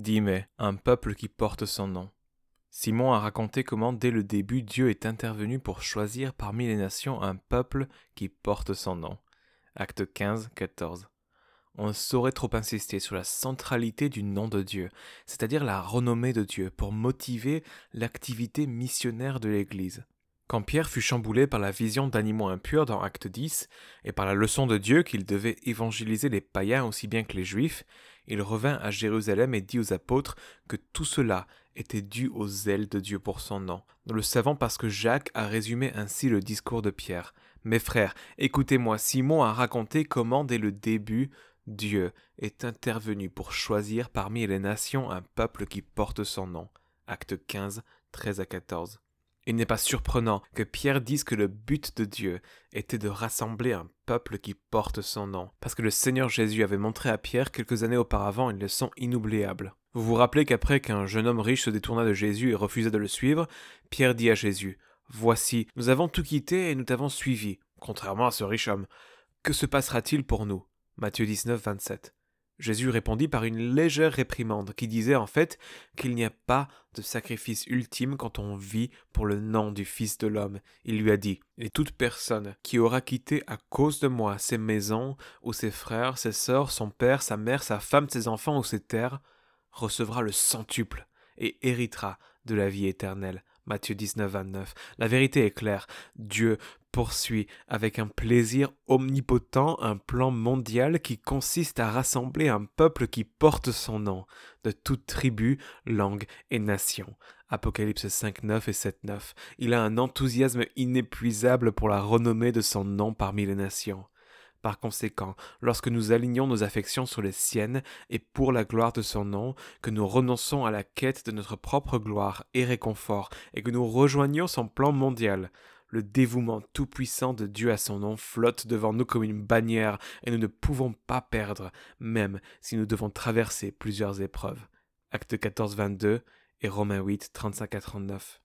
Dime, un peuple qui porte son nom. Simon a raconté comment dès le début Dieu est intervenu pour choisir parmi les nations un peuple qui porte son nom. Acte 15, 14. On ne saurait trop insister sur la centralité du nom de Dieu, c'est-à-dire la renommée de Dieu, pour motiver l'activité missionnaire de l'Église. Quand Pierre fut chamboulé par la vision d'animaux impurs dans Acte 10, et par la leçon de Dieu qu'il devait évangéliser les païens aussi bien que les juifs, il revint à Jérusalem et dit aux apôtres que tout cela était dû au zèle de Dieu pour son nom. Nous le savons parce que Jacques a résumé ainsi le discours de Pierre. Mes frères, écoutez-moi, Simon a raconté comment dès le début Dieu est intervenu pour choisir parmi les nations un peuple qui porte son nom. Acte 15, 13 à 14. Il n'est pas surprenant que Pierre dise que le but de Dieu était de rassembler un peuple qui porte son nom, parce que le Seigneur Jésus avait montré à Pierre quelques années auparavant une leçon inoubliable. Vous vous rappelez qu'après qu'un jeune homme riche se détourna de Jésus et refusa de le suivre, Pierre dit à Jésus Voici, nous avons tout quitté et nous t'avons suivi, contrairement à ce riche homme. Que se passera-t-il pour nous Matthieu 19, 27. Jésus répondit par une légère réprimande qui disait en fait qu'il n'y a pas de sacrifice ultime quand on vit pour le nom du Fils de l'homme. Il lui a dit Et toute personne qui aura quitté à cause de moi ses maisons, ou ses frères, ses sœurs, son père, sa mère, sa femme, ses enfants ou ses terres, recevra le centuple et héritera de la vie éternelle. Matthieu 19, 29. La vérité est claire. Dieu poursuit avec un plaisir omnipotent un plan mondial qui consiste à rassembler un peuple qui porte son nom, de toute tribu, langue et nation. Apocalypse 5, 9 et 7, 9. Il a un enthousiasme inépuisable pour la renommée de son nom parmi les nations. Par conséquent, lorsque nous alignons nos affections sur les siennes et pour la gloire de son nom, que nous renonçons à la quête de notre propre gloire et réconfort, et que nous rejoignons son plan mondial, le dévouement tout-puissant de Dieu à son nom flotte devant nous comme une bannière, et nous ne pouvons pas perdre, même si nous devons traverser plusieurs épreuves. Acte 14, 22 et Romains 8, 35 à 39.